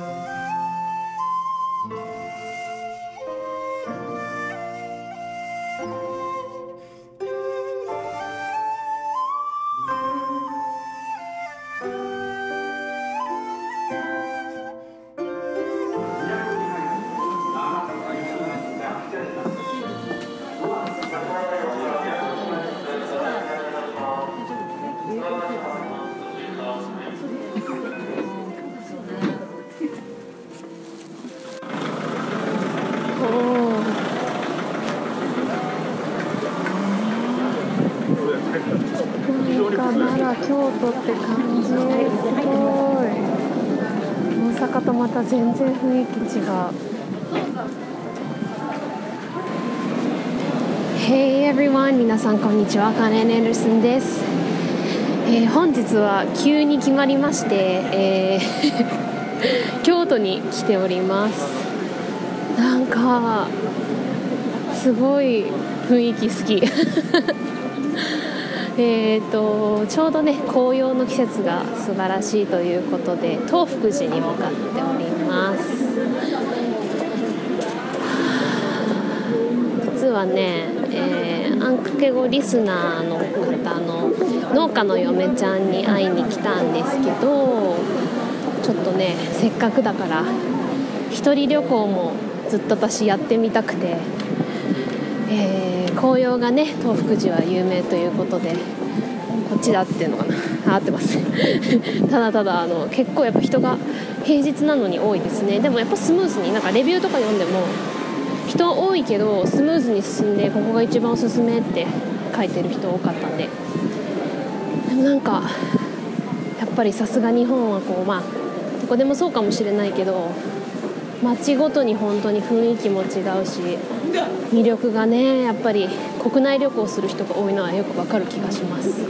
なた全然雰囲気違う。Hey everyone 皆さんこんにちは。カレン・エンダーソンです、えー本日は急に決まりまして、えー 京都に来ております。なんかすごい雰囲気好き。えーとちょうどね紅葉の季節が素晴らしいということで東福寺に向かっております。実はね、えーアンクケゴリスナーの方の農家の嫁ちゃんに会いに来たんですけどちょっとねせっかくだから一人旅行もずっと私やってみたくて、えー紅葉がね東福寺は有名ということでこっちだっていうのかな。合ってます。ただただあの結構やっぱ人が平日なのに多いですね。でもやっぱスムーズになんかレビューとか読んでも人多いけどスムーズに進んでここが一番おすすめって書いてる人多かったんで。でもなんかやっぱりさすが日本はこうまあどこでもそうかもしれないけど街ごとに本当に雰囲気も違うし魅力がねやっぱり国内旅行する人が多いのはよくわかる気がします。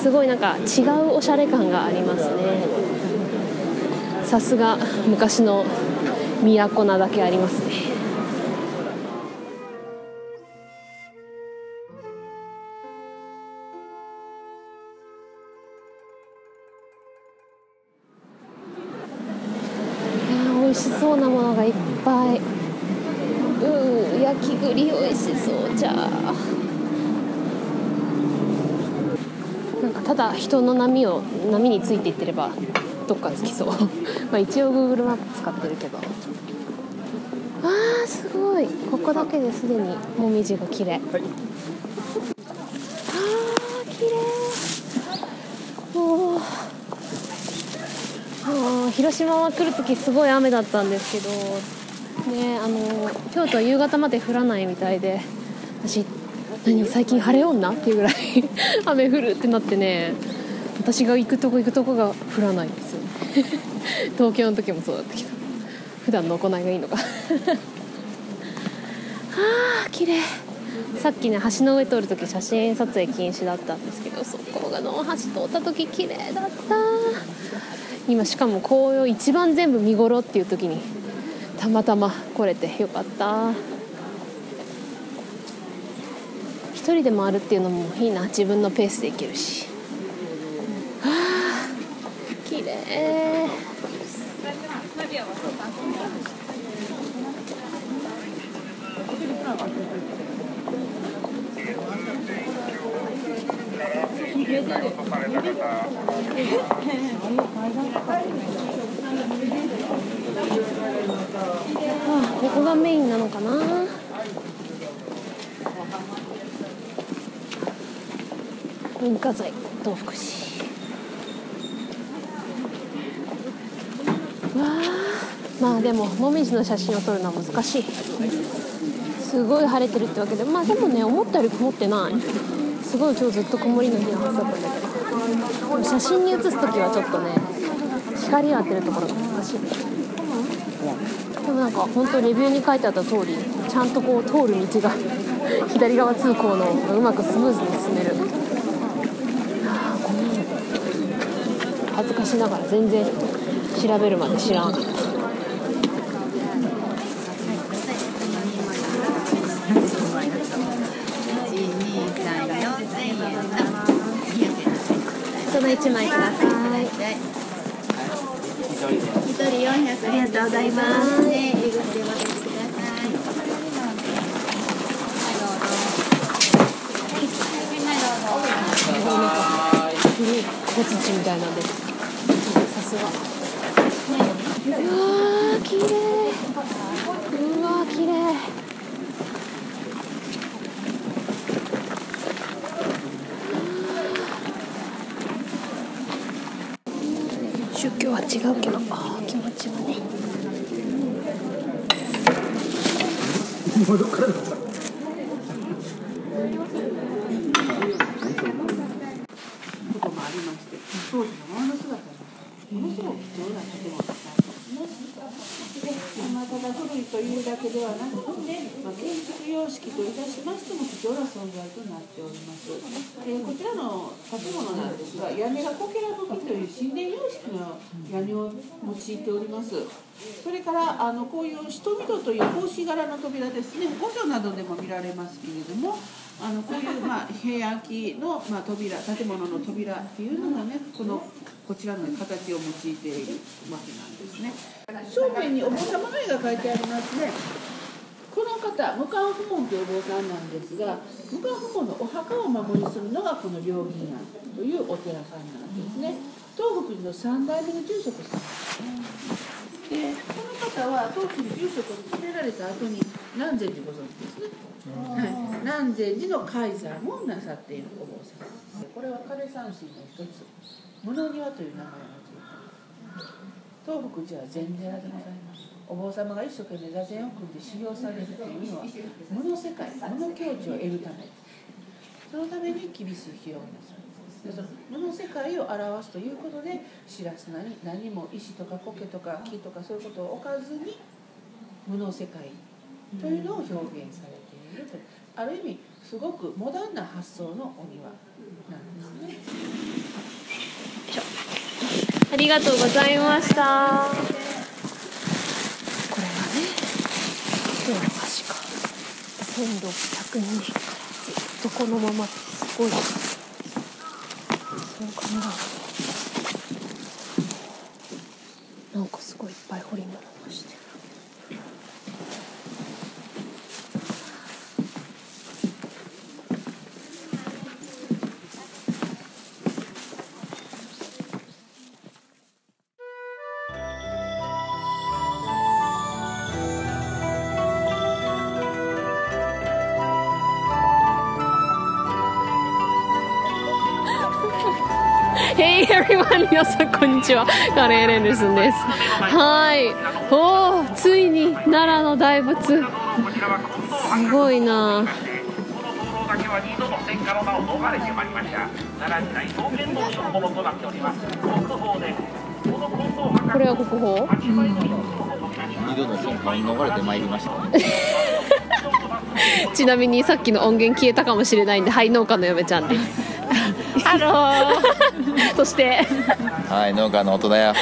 すごいなんか違うおしゃれ感がありますね。さすが昔の都なだけありますね。だ人の波を波についていってればどっか着きそう。まあ一応 Google マップ使ってるけど。あーすごい。ここだけですでにもみじが綺麗、あー綺麗。おー。あー広島は来る時すごい雨だったんですけど。ねあの京都は夕方まで降らないみたいで。私何最近晴れ女っていうぐらい 雨降るってなってね私が行くとこ行くとこが降らないんですよね。東京の時もそうだったけど。普段の行いがいいのか。は あー綺麗。さっきね橋の上通る時写真撮影禁止だったんですけどそこがの橋通った時綺麗だった。今しかも紅葉一番全部見頃っていう時にたまたま来れてよかった。一人で回るっていうのもいいな。自分のペースで行けるし。あ綺麗あここがメインなのかな。文化財東福寺わあ。まあでももみじの写真を撮るのは難しい。すごい晴れてるってわけで。まあでもね思ったより曇ってない。すごい今日ずっと曇りの日のはずだったんだけどでも写真に写す時はちょっとね光が当てるところが難しい。でもなんか本当レビューに書いてあった通りちゃんとこう通る道が左側通行のうまくスムーズに進めるあーごめん恥ずかしながら全然調べるまで知らなかったその1枚ください一人400ありがとうございます。ね、入り口でお待ちください。古い小槌みたいなんでさすがうわー綺麗。うわー綺麗。宗教は違うけどあー気持ちはねこともありまして当時のものすごく貴重な建物だったんですね。でまあ、ただ古いというだけではなくて、まあ、建築様式といたしましても貴重な存在となっております。でこちらの建物なんですが屋根がこけら葺きという神殿様式の屋根を用いております。それからあのこういう瞳戸という格子柄の扉ですね御所などでも見られますけれどもあのこういう、まあ、平安期の、まあ、扉建物の扉っていうのがねこのこちらの形を用いているわけなんですね。正面にお坊様の絵が描いてありますねこの方無冠不門というお坊さんなんですが無冠不門のお墓を守りするのがこの両銀庵というお寺さんなんですね。東福寺の三代目の住職さん。でこの方は当時に住職を決められた後に南禅寺ご存知ですね、はい、南禅寺の開山をなさっているお坊さん。これは枯山水の一つ。物庭という名前を用いた。東福寺は禅寺でございます。お坊様が一生懸命座禅を組んで修行されるというのは無の世界無の境地を得るためそのために厳しい費用をなさる。でその無の世界を表すということで知らすなに何も石とか苔とか木とかそういうことを置かずに無の世界というのを表現されているというある意味。すごくモダンな発想のお庭なんですね。ありがとうございましたこれがねどうの橋か。1602年からずっとこのままってすごい。そう皆さんこんにちは。カレーレンルスンです。はい。おー、ついに奈良の大仏。すごいなこれは国宝？二度の戦火に逃れてまいりました ちなみにさっきの音源消えたかもしれないんで、はい、農家の嫁ちゃんです。ハローそして、はい農家の大人や。来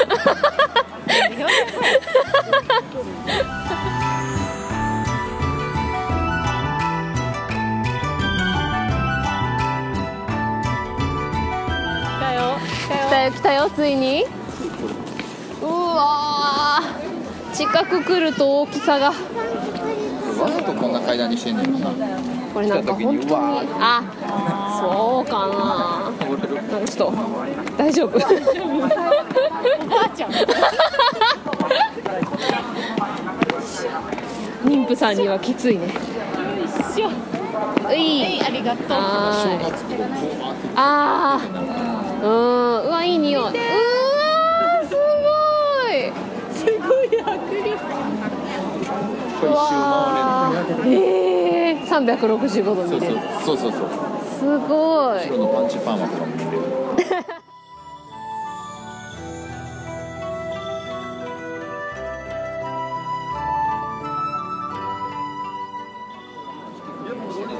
たよ。来たよ。来たよ。ついに。うわー。近く来ると大きさが。わざとこんな階段にしてんねんな。これなんか本当に。あそうかなちょっと大丈夫。おばあちゃん。妊婦さんにはきついね。ういありがとう。あー。うんうわいい匂い。うわーすごい。すごい迫力。ええー、365度見れる。そうそうそうそうすごい。後ろのパンチパーマとかも見れる。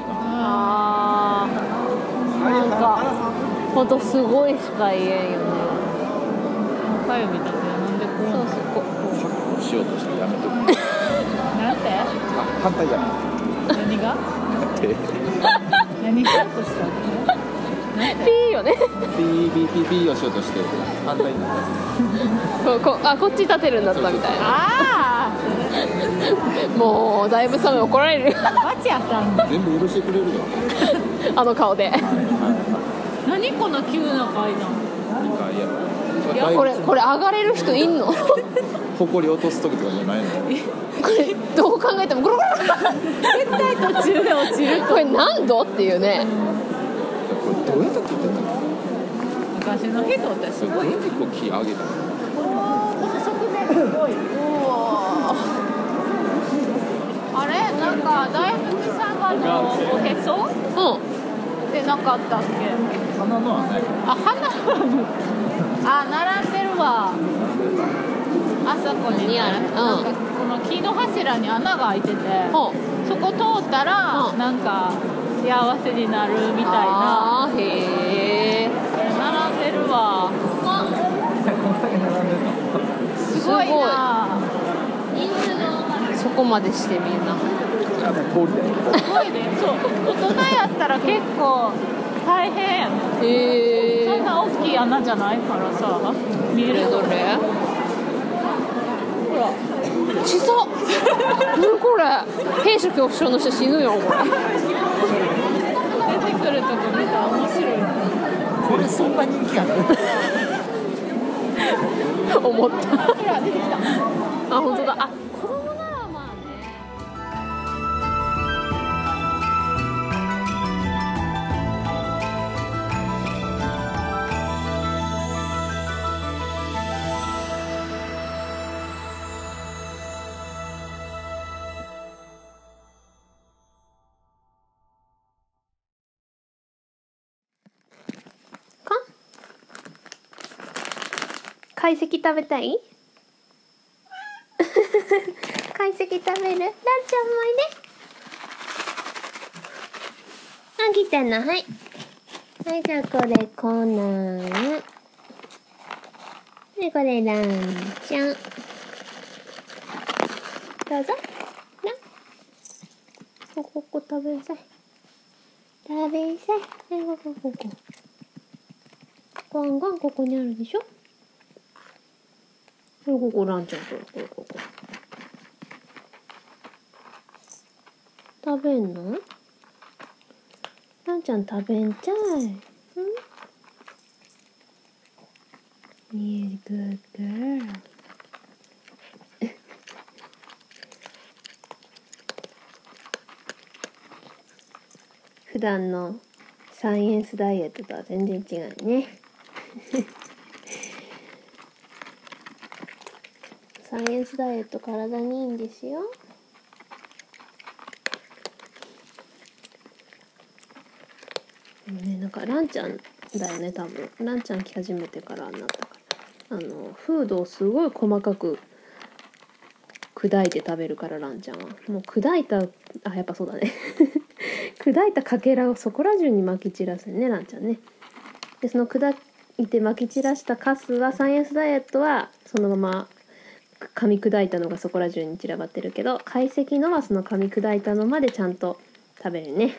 あーなんかほんとすごいしか言えんよね。かゆみたいな。なんでこうそうそうこしようとしてやめとく。なんてあ反対やめ。何が？て何しようとしたの？ーよ。ねピーピーピーピーをしようとして反対に。なっこうこうあこっち立てるんだったみたいな。あもうだいぶ寒い怒られるバチやったん。全部許してくれるよ。あの顔で。はいは何この急な階段。いなんかいやいやこれこれ上がれる人いんの？こほこり落とす時とかじゃないの。れどう考えてもゴロゴロ。絶対途中で落ちるこれ何度？っていうね。これどうやって切ってたの？昔の人ってすごい。どうやってこう木上げたのあれ？なんか大福さんがのおへそ？うん。ってなかったっけ？花のはないあ花あ並んでるわ。あそこにね。にあるうん。なんかこの木の柱に穴が開いててそこ通ったらうん。なんか幸せになるみたいな。あーへえ並んでるわ。すごいな。そこまでしてみんな。すごいね。そう。大人やったら結構大変。へえそんな大きい穴じゃないからさ。見えるどれほら。小さっ。何これ。兵所恐怖症の人死ぬよこ出てくるとこ見たら面白いね。これそんな人気ある？れ 思った。あ本当だ。あ解析食べたい？解析食べる？ランちゃんもいであ来たのはい。はいじゃあこれコナンでこれランちゃん。どうぞ。なこここ食べなさい。食べなさい。はいここここ。ゴンゴンここにあるでしょ。これここランちゃんとこれここ食べんのランちゃん食べんちゃいん You're a good girl 普段のサイエンスダイエットとは全然違うねサイエンスダイエット体にいいんですよ。ねなんかランちゃんだよね多分。ランちゃん来始めてからになったから。あのフードをすごい細かく砕いて食べるからランちゃんは。もう砕いたあやっぱそうだね。砕いたかけらをそこら中にまき散らすねランちゃんね。でその砕いてまき散らしたカスはサイエンスダイエットはそのまま噛み砕いたのがそこら中に散らばってるけど解析のはその噛み砕いたのまでちゃんと食べるね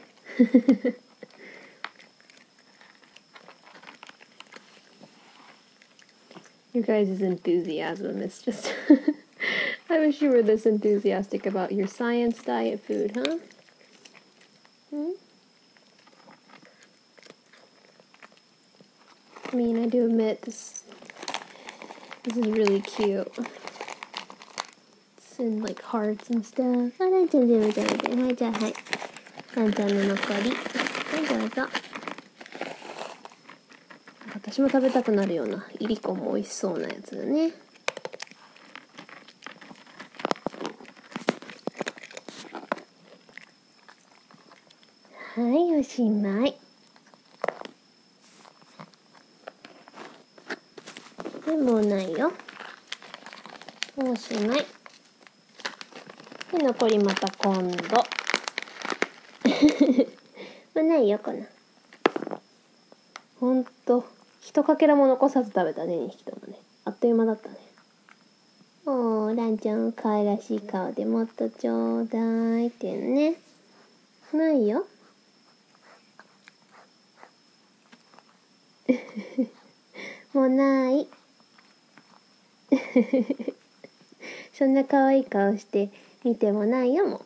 You guys' enthusiasm is just I wish you were this enthusiastic about your science diet food, huh? Hmm? I mean, I do admit this this is really cute. It's in like hearts and stuff. あ、ランちゃん全部食べて。はい、じゃあはい。ランちゃんの残り。はい、どうぞ。私も食べたくなるような、いりこも美味しそうなやつだね。はい、おしまい。はい、もうないよ。おしまい。で、残りまた今度。もうないよ、この。ほんと、一かけらも残さず食べたね、2匹ともね。あっという間だったね。おー、ランちゃん、可愛らしい顔でもっとちょうだいっていうのね。ないよ。もうない そんな可愛い顔して見てもないよも